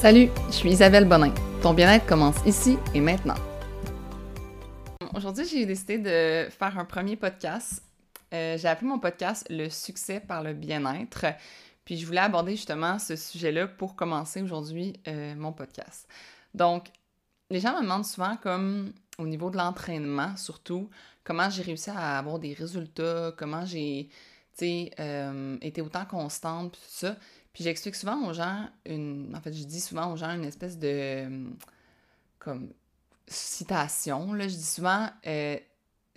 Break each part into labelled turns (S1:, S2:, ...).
S1: Salut, je suis Isabelle Bonin. Ton bien-être commence ici et maintenant. Aujourd'hui, j'ai décidé de faire un premier podcast. Euh, j'ai appelé mon podcast Le succès par le bien-être. Puis je voulais aborder justement ce sujet-là pour commencer aujourd'hui euh, mon podcast. Donc, les gens me demandent souvent, comme au niveau de l'entraînement surtout, comment j'ai réussi à avoir des résultats, comment j'ai euh, été autant constante, tout ça. Puis j'explique souvent aux gens, une, en fait, je dis souvent aux gens une espèce de comme citation. Là, je dis souvent euh,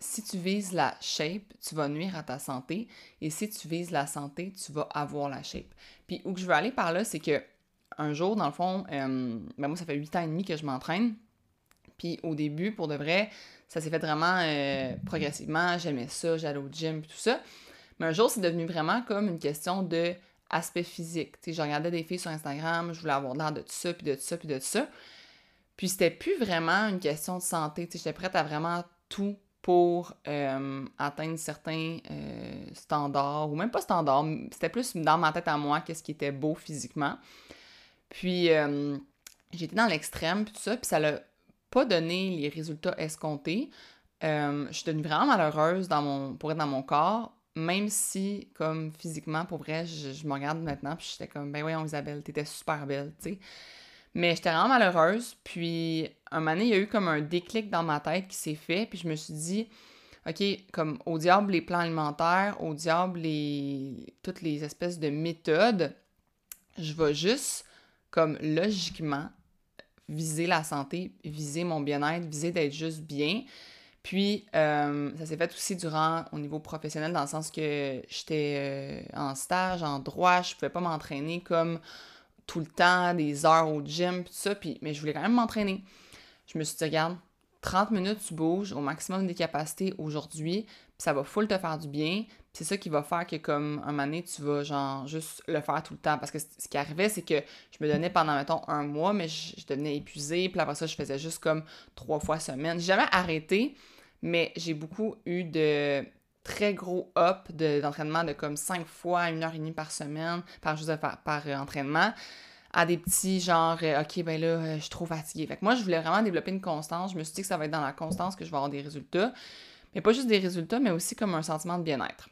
S1: si tu vises la shape, tu vas nuire à ta santé. Et si tu vises la santé, tu vas avoir la shape. Puis où que je veux aller par là, c'est que un jour, dans le fond, euh, ben moi, ça fait huit ans et demi que je m'entraîne. Puis au début, pour de vrai, ça s'est fait vraiment euh, progressivement. J'aimais ça, j'allais au gym, tout ça. Mais un jour, c'est devenu vraiment comme une question de aspect physique. Tu sais, je regardais des filles sur Instagram, je voulais avoir l'air de ça, puis de ça, puis de ça. Puis c'était plus vraiment une question de santé. J'étais prête à vraiment tout pour euh, atteindre certains euh, standards, ou même pas standards, c'était plus dans ma tête à moi qu'est-ce qui était beau physiquement. Puis euh, j'étais dans l'extrême, puis ça, puis ça l'a pas donné les résultats escomptés. je suis devenue vraiment malheureuse pour être dans mon corps même si, comme physiquement, pour vrai, je, me regarde maintenant, puis j'étais comme, ben voyons, Isabelle, t'étais super belle, tu sais. Mais j'étais vraiment malheureuse, puis un moment donné, il y a eu comme un déclic dans ma tête qui s'est fait, puis je me suis dit, OK, comme au diable les plans alimentaires, au diable les... toutes les espèces de méthodes, je vais juste, comme logiquement, viser la santé, viser mon bien-être, viser d'être juste bien. Puis, euh, ça s'est fait aussi durant, au niveau professionnel, dans le sens que j'étais euh, en stage, en droit, je pouvais pas m'entraîner comme tout le temps, des heures au gym, tout ça, puis, mais je voulais quand même m'entraîner. Je me suis dit, regarde, 30 minutes, tu bouges au maximum des capacités aujourd'hui, puis ça va full te faire du bien. C'est ça qui va faire que, comme, un moment tu vas, genre, juste le faire tout le temps. Parce que ce qui arrivait, c'est que je me donnais pendant, mettons, un mois, mais je, devenais épuisée, puis après ça, je faisais juste comme trois fois semaine. J'ai jamais arrêté, mais j'ai beaucoup eu de très gros up d'entraînement de, comme cinq fois, une heure et demie par semaine, par, par, par euh, entraînement à des petits genre euh, OK ben là euh, je suis trop fatiguée. Fait que moi je voulais vraiment développer une constance, je me suis dit que ça va être dans la constance que je vais avoir des résultats, mais pas juste des résultats mais aussi comme un sentiment de bien-être.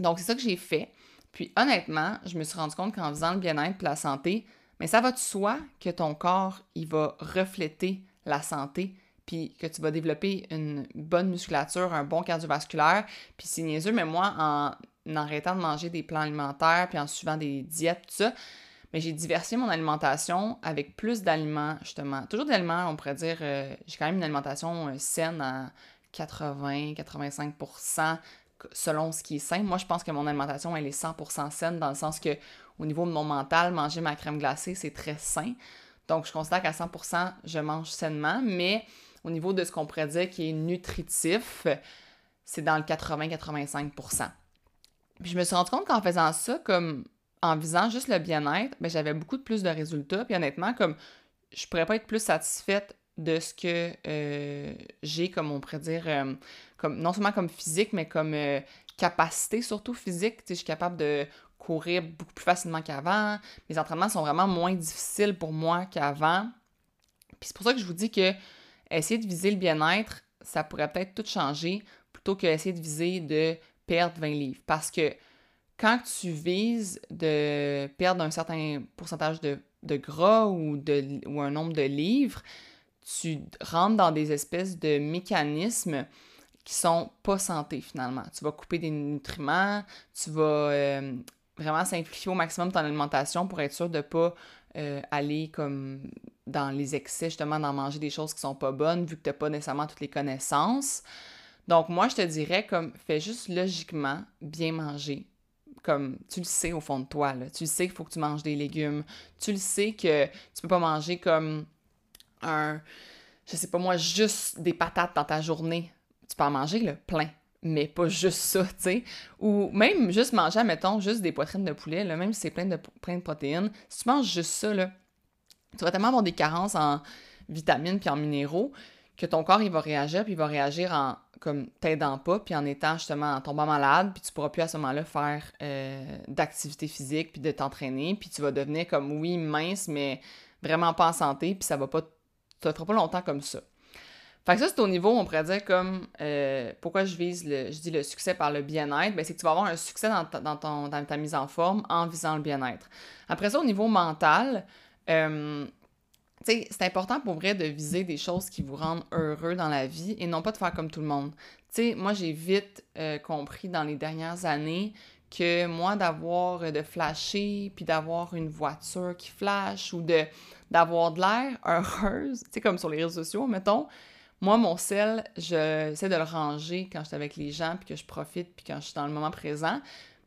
S1: Donc c'est ça que j'ai fait. Puis honnêtement, je me suis rendu compte qu'en faisant le bien-être et la santé, mais ça va de soi que ton corps il va refléter la santé puis que tu vas développer une bonne musculature, un bon cardiovasculaire. Puis c'est niaiseux, mais moi, en, arrêtant de manger des plans alimentaires, puis en suivant des diètes, tout ça, mais j'ai diversifié mon alimentation avec plus d'aliments, justement. Toujours d'aliments, on pourrait dire, euh, j'ai quand même une alimentation euh, saine à 80-85% selon ce qui est sain. Moi, je pense que mon alimentation, elle est 100% saine dans le sens que au niveau de mon mental, manger ma crème glacée, c'est très sain. Donc, je considère qu'à 100%, je mange sainement, mais au niveau de ce qu'on pourrait dire qui est nutritif, c'est dans le 80-85% Puis je me suis rendu compte qu'en faisant ça, comme en visant juste le bien-être, ben, j'avais beaucoup plus de résultats. Puis honnêtement, comme je pourrais pas être plus satisfaite de ce que euh, j'ai, comme on pourrait dire, euh, non seulement comme physique, mais comme euh, capacité surtout physique. je suis capable de courir beaucoup plus facilement qu'avant. Mes entraînements sont vraiment moins difficiles pour moi qu'avant. Puis c'est pour ça que je vous dis que essayer de viser le bien-être, ça pourrait peut-être tout changer plutôt qu'essayer de viser de perdre 20 livres. Parce que quand tu vises de perdre un certain pourcentage de, gras de, ou un nombre de livres, tu rentres dans des espèces de mécanismes qui sont pas santé finalement. Tu vas couper des nutriments, tu vas euh, vraiment simplifier au maximum ton alimentation pour être sûr de pas euh, aller comme dans les excès, justement, d'en manger des choses qui sont pas bonnes, vu que tu n'as pas nécessairement toutes les connaissances. Donc, moi, je te dirais, comme, fais juste logiquement bien manger. Comme, tu le sais au fond de toi. Tu le sais qu'il faut que tu manges des légumes. Tu le sais que tu peux pas manger comme un, je sais pas moi, juste des patates dans ta journée. Tu peux en manger, le plein mais pas juste ça, tu sais. Ou même juste manger, mettons, juste des poitrines de poulet, là, même si c'est plein de, plein de protéines, si tu manges juste ça, là, tu vas tellement avoir des carences en vitamines puis en minéraux que ton corps, il va réagir, puis il va réagir en comme t'aidant pas, puis en étant justement en tombant malade, puis tu pourras plus à ce moment-là faire euh, d'activité physique, puis de t'entraîner, puis tu vas devenir comme, oui, mince, mais vraiment pas en santé, puis ça va pas, ça fera pas longtemps comme ça. Fait que ça, c'est au niveau, on pourrait dire comme, euh, pourquoi je vise le, je dis le succès par le bien-être, ben c'est que tu vas avoir un succès dans ta, dans, ton, dans ta mise en forme en visant le bien-être. Après ça, au niveau mental, euh, c'est important pour vrai de viser des choses qui vous rendent heureux dans la vie et non pas de faire comme tout le monde. Tu sais, moi, j'ai vite euh, compris dans les dernières années que moi, d'avoir, euh, de flasher, puis d'avoir une voiture qui flash ou de d'avoir de l'air heureuse, tu sais, comme sur les réseaux sociaux, mettons, moi, mon sel, j'essaie de le ranger quand je suis avec les gens, puis que je profite, puis quand je suis dans le moment présent.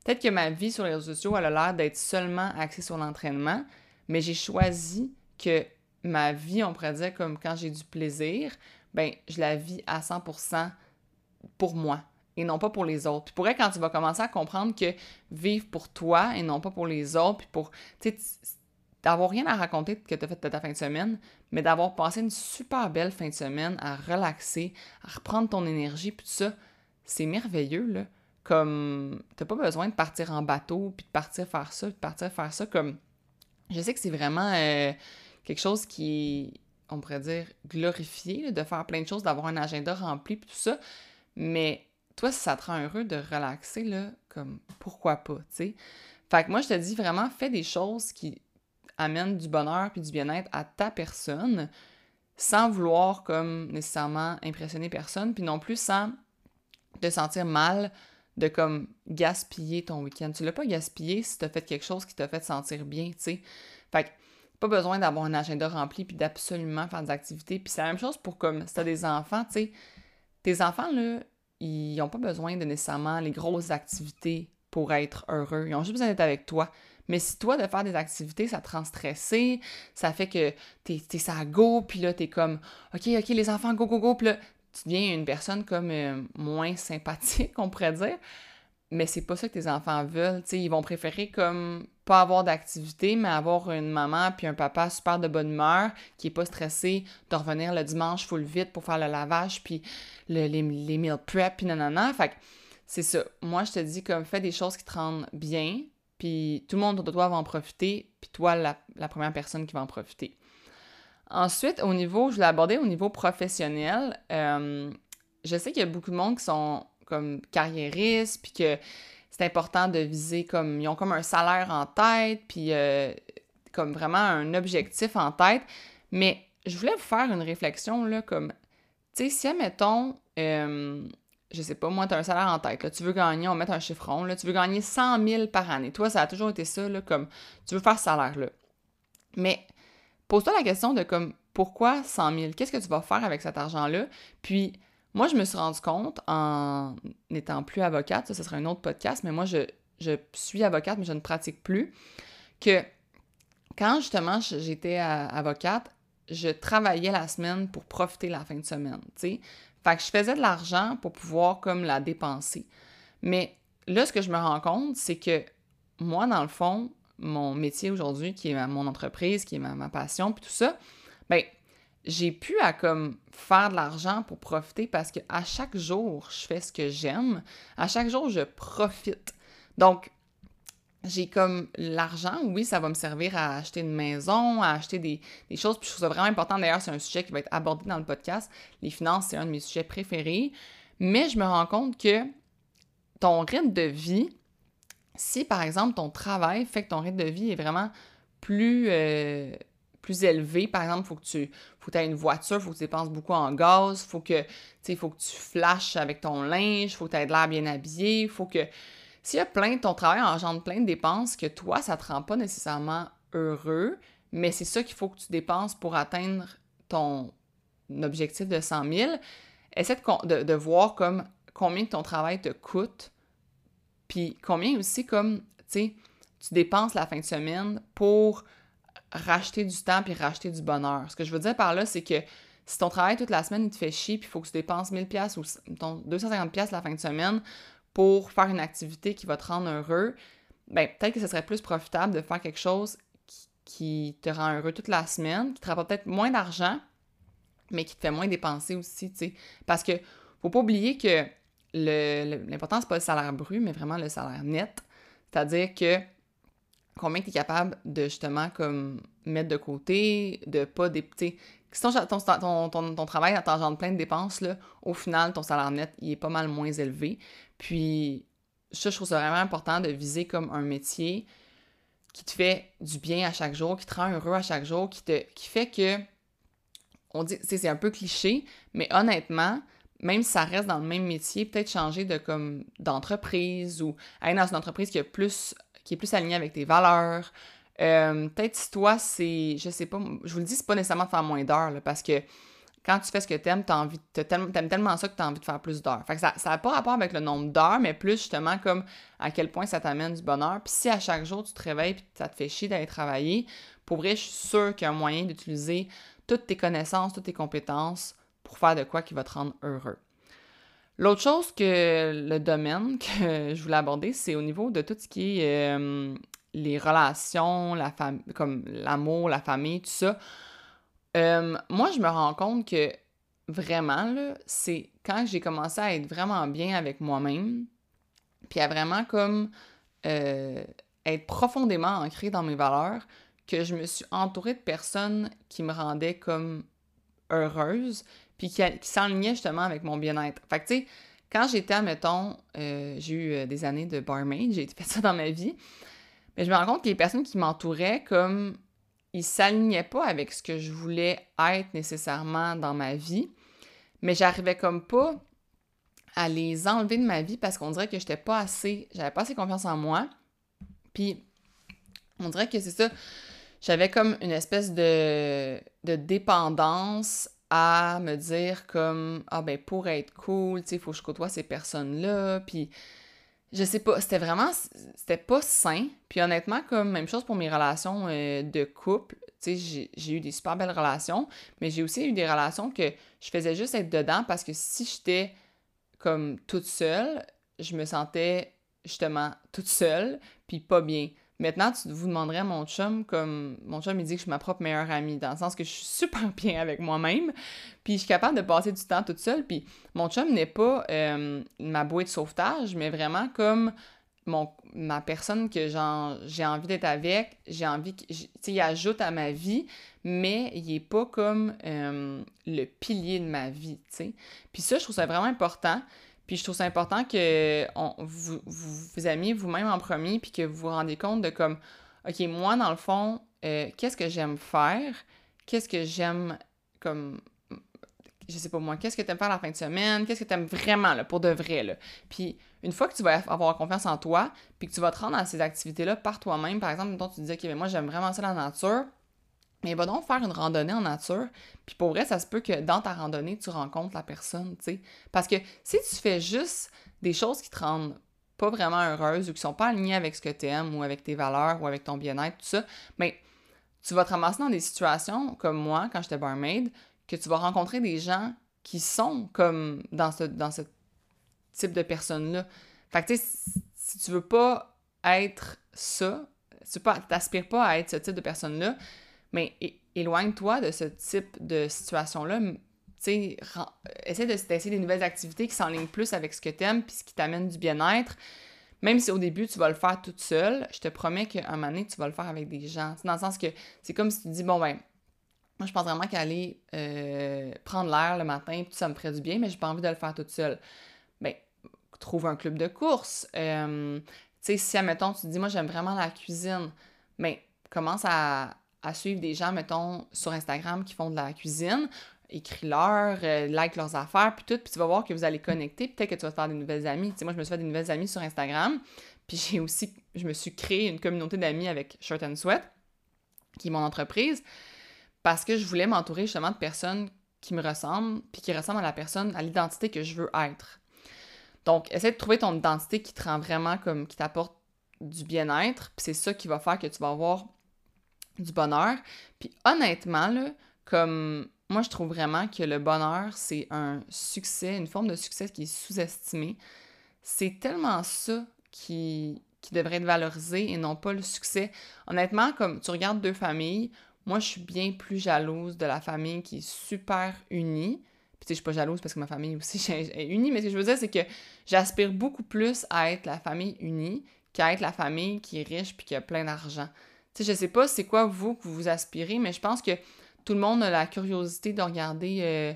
S1: Peut-être que ma vie sur les réseaux sociaux, elle a l'air d'être seulement axée sur l'entraînement, mais j'ai choisi que ma vie, on pourrait dire, comme quand j'ai du plaisir, ben je la vis à 100% pour moi et non pas pour les autres. Puis pour quand tu vas commencer à comprendre que vivre pour toi et non pas pour les autres, puis pour, tu sais, d'avoir rien à raconter que tu as fait de ta fin de semaine, mais d'avoir passé une super belle fin de semaine à relaxer, à reprendre ton énergie, puis tout ça, c'est merveilleux, là. Comme, t'as pas besoin de partir en bateau, puis de partir faire ça, puis de partir faire ça, comme, je sais que c'est vraiment euh, quelque chose qui on pourrait dire, glorifié, de faire plein de choses, d'avoir un agenda rempli, puis tout ça, mais toi, si ça te rend heureux de relaxer, là, comme pourquoi pas, tu sais? Fait que moi, je te dis vraiment, fais des choses qui amènent du bonheur puis du bien-être à ta personne, sans vouloir comme nécessairement impressionner personne, puis non plus sans te sentir mal de comme gaspiller ton week-end. Tu l'as pas gaspillé si tu as fait quelque chose qui t'a fait sentir bien, tu sais? Fait que pas besoin d'avoir un agenda rempli puis d'absolument faire des activités. Puis c'est la même chose pour comme si t'as des enfants, tu sais. Tes enfants, là, ils n'ont pas besoin de nécessairement les grosses activités pour être heureux. Ils ont juste besoin d'être avec toi. Mais si toi, de faire des activités, ça te rend stressé, ça fait que t'es, es ça go, puis là, t'es comme, OK, OK, les enfants, go, go, go, puis là, tu deviens une personne comme euh, moins sympathique, on pourrait dire. Mais c'est pas ça que tes enfants veulent. ils vont préférer comme pas avoir d'activité, mais avoir une maman puis un papa super de bonne humeur, qui est pas stressé de revenir le dimanche full vite pour faire le lavage, puis les, les meal prep, puis nanana. Fait que c'est ça. Moi, je te dis comme fais des choses qui te rendent bien, puis tout le monde doit en profiter, puis toi, la, première personne qui va en profiter. Ensuite, au niveau, je l'ai abordé au niveau professionnel. Euh, je sais qu'il y a beaucoup de monde qui sont comme carriéristes, puis que c'est important de viser comme. Ils ont comme un salaire en tête, puis euh, comme vraiment un objectif en tête. Mais je voulais vous faire une réflexion, là, comme. Tu sais, si, admettons, euh, je sais pas, moi, tu as un salaire en tête, là, tu veux gagner, on met un chiffron, là, tu veux gagner 100 000 par année. Toi, ça a toujours été ça, là, comme, tu veux faire ce salaire-là. Mais pose-toi la question de, comme, pourquoi 100 000? Qu'est-ce que tu vas faire avec cet argent-là? Puis, moi, je me suis rendu compte en n'étant plus avocate, ça, ce sera un autre podcast, mais moi, je, suis avocate, mais je ne pratique plus, que quand justement j'étais avocate, je travaillais la semaine pour profiter la fin de semaine, tu sais. Fait que je faisais de l'argent pour pouvoir comme la dépenser. Mais là, ce que je me rends compte, c'est que moi, dans le fond, mon métier aujourd'hui, qui est mon entreprise, qui est ma, ma passion, puis tout ça, ben j'ai pu à comme faire de l'argent pour profiter parce que à chaque jour, je fais ce que j'aime. À chaque jour, je profite. Donc, j'ai comme l'argent, oui, ça va me servir à acheter une maison, à acheter des, choses. Puis je trouve ça vraiment important. D'ailleurs, c'est un sujet qui va être abordé dans le podcast. Les finances, c'est un de mes sujets préférés. Mais je me rends compte que ton rythme de vie, si par exemple ton travail fait que ton rythme de vie est vraiment plus. Euh, plus élevé. Par exemple, faut que tu faut que aies une voiture, faut que tu dépenses beaucoup en gaz, faut que, faut que tu flashes avec ton linge, faut que tu aies de l'air bien habillé, faut que... S'il y a plein, ton travail engendre plein de dépenses que toi, ça te rend pas nécessairement heureux, mais c'est ça qu'il faut que tu dépenses pour atteindre ton objectif de 100 000, essaie de, de, voir comme combien ton travail te coûte, puis combien aussi comme, tu dépenses la fin de semaine pour racheter du temps puis racheter du bonheur. Ce que je veux dire par là, c'est que si ton travail toute la semaine, il te fait chier puis il faut que tu dépenses 1000 pièces ou ton 250 pièces la fin de semaine pour faire une activité qui va te rendre heureux, ben peut-être que ce serait plus profitable de faire quelque chose qui, te rend heureux toute la semaine, qui te rapporte peut-être moins d'argent, mais qui te fait moins dépenser aussi, tu sais. Parce que faut pas oublier que l'important, c'est pas le salaire brut, mais vraiment le salaire net. C'est-à-dire que combien tu es capable de justement comme mettre de côté, de pas des. Si ton, ton, ton, ton, travail t'engendre plein de dépenses, là, au final, ton salaire net, il est pas mal moins élevé. Puis, ça, je trouve ça vraiment important de viser comme un métier qui te fait du bien à chaque jour, qui te rend heureux à chaque jour, qui, te, qui fait que. On dit, c'est un peu cliché, mais honnêtement, même si ça reste dans le même métier, peut-être changer de comme d'entreprise ou aller dans une entreprise qui, a plus, qui est plus alignée avec tes valeurs, euh, peut-être si toi, c'est, je sais pas, je vous le dis, c'est pas nécessairement de faire moins d'heures, parce que quand tu fais ce que t'aimes, t'as envie, t'aimes tellement ça que t'as envie de faire plus d'heures. Fait que ça n'a pas rapport avec le nombre d'heures, mais plus justement comme à quel point ça t'amène du bonheur. Puis si à chaque jour tu te réveilles et ça te fait chier d'aller travailler, pour vrai, je suis sûre qu'il y a un moyen d'utiliser toutes tes connaissances, toutes tes compétences pour faire de quoi qui va te rendre heureux. L'autre chose que le domaine que je voulais aborder, c'est au niveau de tout ce qui est euh, les relations, la comme l'amour, la famille, tout ça. Euh, moi, je me rends compte que vraiment, c'est quand j'ai commencé à être vraiment bien avec moi-même, puis à vraiment comme euh, être profondément ancré dans mes valeurs, que je me suis entourée de personnes qui me rendaient comme heureuse, puis qui, qui s'enlignaient justement avec mon bien-être. Fait que tu sais, quand j'étais, mettons, euh, j'ai eu des années de barmaid, j'ai fait ça dans ma vie, mais je me rends compte que les personnes qui m'entouraient, comme, ils s'alignaient pas avec ce que je voulais être nécessairement dans ma vie, mais j'arrivais comme pas à les enlever de ma vie parce qu'on dirait que j'étais pas assez, j'avais pas assez confiance en moi. Puis, on dirait que c'est ça, j'avais comme une espèce de dépendance à me dire comme, ah ben pour être cool, tu sais, il faut que je côtoie ces personnes-là, puis je sais pas, c'était vraiment, c'était pas sain. Puis honnêtement, comme même chose pour mes relations euh, de couple, tu sais, j'ai eu des super belles relations, mais j'ai aussi eu des relations que je faisais juste être dedans parce que si j'étais comme toute seule, je me sentais justement toute seule, puis pas bien. Maintenant, tu vous demanderais à mon chum, comme mon chum, il dit que je suis ma propre meilleure amie, dans le sens que je suis super bien avec moi-même, puis je suis capable de passer du temps toute seule, puis mon chum n'est pas euh, ma bouée de sauvetage, mais vraiment comme mon, ma personne que j'ai envie d'être avec, j'ai envie, tu sais, il ajoute à ma vie, mais il est pas comme euh, le pilier de ma vie, tu sais. Puis ça, je trouve ça vraiment important. Puis je trouve ça important que vous, vous vous aimiez vous-même en premier, puis que vous vous rendez compte de comme, OK, moi, dans le fond, euh, qu'est-ce que j'aime faire? Qu'est-ce que j'aime comme je sais pas moi, qu'est-ce que tu aimes faire la fin de semaine, qu'est-ce que tu aimes vraiment, là, pour de vrai, là? Puis, une fois que tu vas avoir confiance en toi, puis que tu vas te rendre à ces activités-là par toi-même, par exemple, tu te dis, OK, moi, j'aime vraiment ça la nature, mais va donc faire une randonnée en nature. Puis pour vrai, ça se peut que dans ta randonnée, tu rencontres la personne, tu sais. Parce que si tu fais juste des choses qui te rendent pas vraiment heureuse ou qui sont pas alignées avec ce que tu aimes ou avec tes valeurs ou avec ton bien-être, tout ça, mais tu vas te ramasser dans des situations comme moi, quand j'étais barmaid, que tu vas rencontrer des gens qui sont comme dans ce, dans ce type de personnes-là. Fait que, tu sais, si tu veux pas être ça, tu t'aspires pas à être ce type de personne-là, mais éloigne-toi de ce type de situation-là. essaie d'essayer des nouvelles activités qui s'enlignent plus avec ce que tu aimes puis ce qui t'amène du bien-être. Même si au début, tu vas le faire toute seule, je te promets qu'à un moment donné, tu vas le faire avec des gens. Dans le sens que c'est comme si tu dis, bon, ben, moi, je pense vraiment qu'aller euh, prendre l'air le matin, ça me ferait du bien, mais j'ai pas envie de le faire toute seule. Ben, trouve un club de course. Euh, tu sais, si, admettons, tu te dis, moi, j'aime vraiment la cuisine, ben, commence à, à suivre des gens, mettons, sur Instagram qui font de la cuisine, écris-leur, euh, like leurs affaires, puis tout, puis tu vas voir que vous allez connecter, peut-être que tu vas te faire des nouvelles amies. Tu sais, moi, je me suis fait des nouvelles amies sur Instagram, puis j'ai aussi, je me suis créé une communauté d'amis avec Shirt and Sweat, qui est mon entreprise, parce que je voulais m'entourer justement de personnes qui me ressemblent, puis qui ressemblent à la personne, à l'identité que je veux être. Donc, essaie de trouver ton identité qui te rend vraiment comme, qui t'apporte du bien-être, puis c'est ça qui va faire que tu vas avoir du bonheur. Puis honnêtement, là, comme moi, je trouve vraiment que le bonheur, c'est un succès, une forme de succès qui est sous-estimé. C'est tellement ça qui, qui devrait être valorisé et non pas le succès. Honnêtement, comme tu regardes deux familles, moi, je suis bien plus jalouse de la famille qui est super unie. Puis, tu sais, je suis pas jalouse parce que ma famille aussi est unie, mais ce que je veux dire, c'est que j'aspire beaucoup plus à être la famille unie qu'à être la famille qui est riche puis qui a plein d'argent. Sais, je sais pas c'est quoi vous que vous aspirez, mais je pense que tout le monde a la curiosité de regarder euh,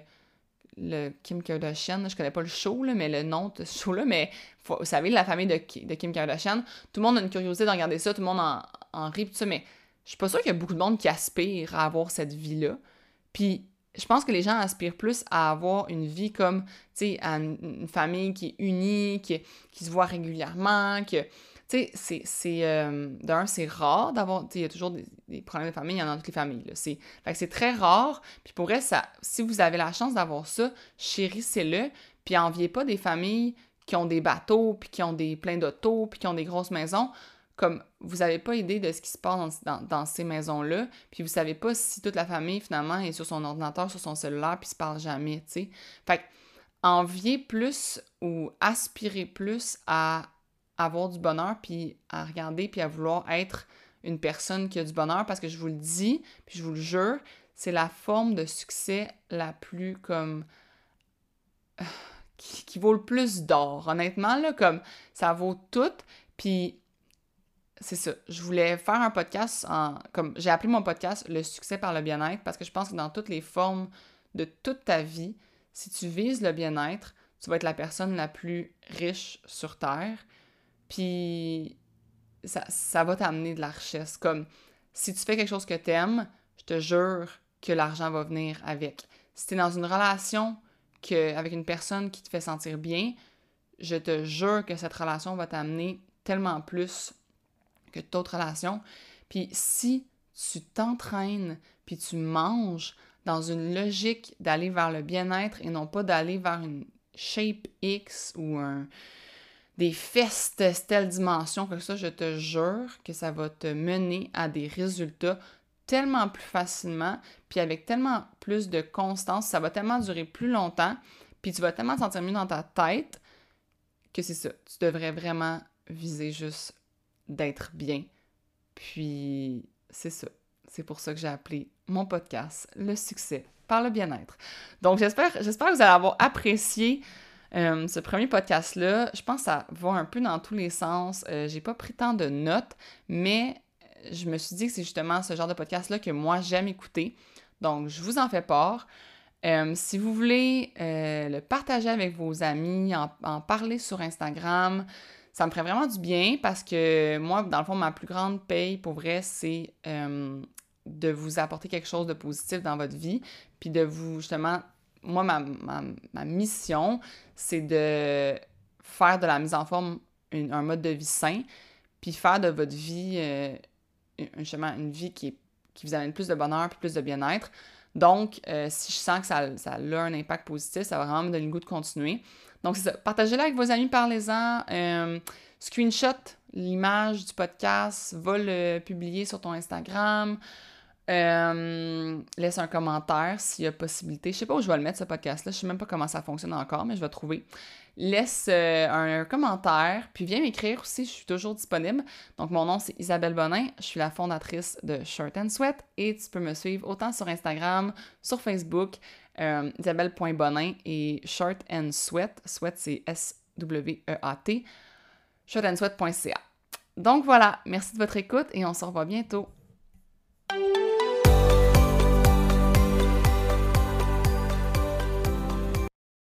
S1: le Kim Kardashian. Je connais pas le show, là, mais le nom de ce show-là, mais vous savez, la famille de, Kim Kardashian, tout le monde a une curiosité de regarder ça, tout le monde en, rit, ça, mais je suis pas sûre qu'il y a beaucoup de monde qui aspire à avoir cette vie-là. Puis je pense que les gens aspirent plus à avoir une vie comme, tu sais, une, famille qui est unie, qui, qui se voit régulièrement, que, tu sais, c'est, euh, d'un, c'est rare d'avoir, tu sais, il y a toujours des, problèmes de famille, il y en a dans toutes les familles, là. C'est, fait que c'est très rare, puis pour vrai, ça, si vous avez la chance d'avoir ça, chérissez-le, puis enviez pas des familles qui ont des bateaux, puis qui ont des plein d'autos, puis qui ont des grosses maisons comme vous n'avez pas idée de ce qui se passe dans, ces maisons-là, puis vous savez pas si toute la famille, finalement, est sur son ordinateur, sur son cellulaire, puis se parle jamais, tu sais. Fait envier plus ou aspirer plus à avoir du bonheur, puis à regarder, puis à vouloir être une personne qui a du bonheur, parce que je vous le dis, puis je vous le jure, c'est la forme de succès la plus comme... qui, qui vaut le plus d'or, honnêtement, là, comme ça vaut tout, puis c'est ça. Je voulais faire un podcast en. Comme j'ai appelé mon podcast Le succès par le bien-être parce que je pense que dans toutes les formes de toute ta vie, si tu vises le bien-être, tu vas être la personne la plus riche sur Terre. Puis ça, va t'amener de la richesse. Comme si tu fais quelque chose que tu aimes, je te jure que l'argent va venir avec. Si tu es dans une relation que, avec une personne qui te fait sentir bien, je te jure que cette relation va t'amener tellement plus que d'autres relations. Puis si tu t'entraînes, puis tu manges dans une logique d'aller vers le bien-être et non pas d'aller vers une shape X ou un, des fesses telle dimension que ça, je te jure que ça va te mener à des résultats tellement plus facilement, puis avec tellement plus de constance, ça va tellement durer plus longtemps, puis tu vas tellement te sentir mieux dans ta tête que c'est ça. Tu devrais vraiment viser juste d'être bien. Puis, c'est ça. C'est pour ça que j'ai appelé mon podcast Le succès par le bien-être. Donc, j'espère, j'espère que vous allez avoir apprécié euh, ce premier podcast-là. Je pense que ça va un peu dans tous les sens. Euh, j'ai pas pris tant de notes, mais je me suis dit que c'est justement ce genre de podcast-là que moi, j'aime écouter. Donc, je vous en fais part. Euh, si vous voulez le partager avec vos amis, en parler sur Instagram, ça me ferait vraiment du bien parce que moi, dans le fond, ma plus grande paye, pour vrai, c'est euh, de vous apporter quelque chose de positif dans votre vie, puis de vous, justement, moi, ma, mission, c'est de faire de la mise en forme un mode de vie sain, puis faire de votre vie, euh, justement, une vie qui, qui vous amène plus de bonheur, puis plus de bien-être. Donc, euh, si je sens que ça, ça, a un impact positif, ça va vraiment me donner le goût de continuer. Donc, c'est ça. Partagez-le avec vos amis, parlez-en. Euh, screenshot l'image du podcast, va le publier sur ton Instagram. Laisse un commentaire s'il y a possibilité. Je sais pas où je vais le mettre ce podcast-là. Je sais même pas comment ça fonctionne encore, mais je vais trouver. Laisse euh, un, commentaire, puis viens m'écrire aussi. Je suis toujours disponible. Donc, mon nom, c'est Isabelle Bonin. Je suis la fondatrice de Shirt and Sweat et tu peux me suivre autant sur Instagram, sur Facebook, euh, isabelle.bonin et Shirt and Sweat. Sweat, c'est S-W-E-A-T. shirtandsweat.ca. Donc voilà, merci de votre écoute et on se revoit bientôt.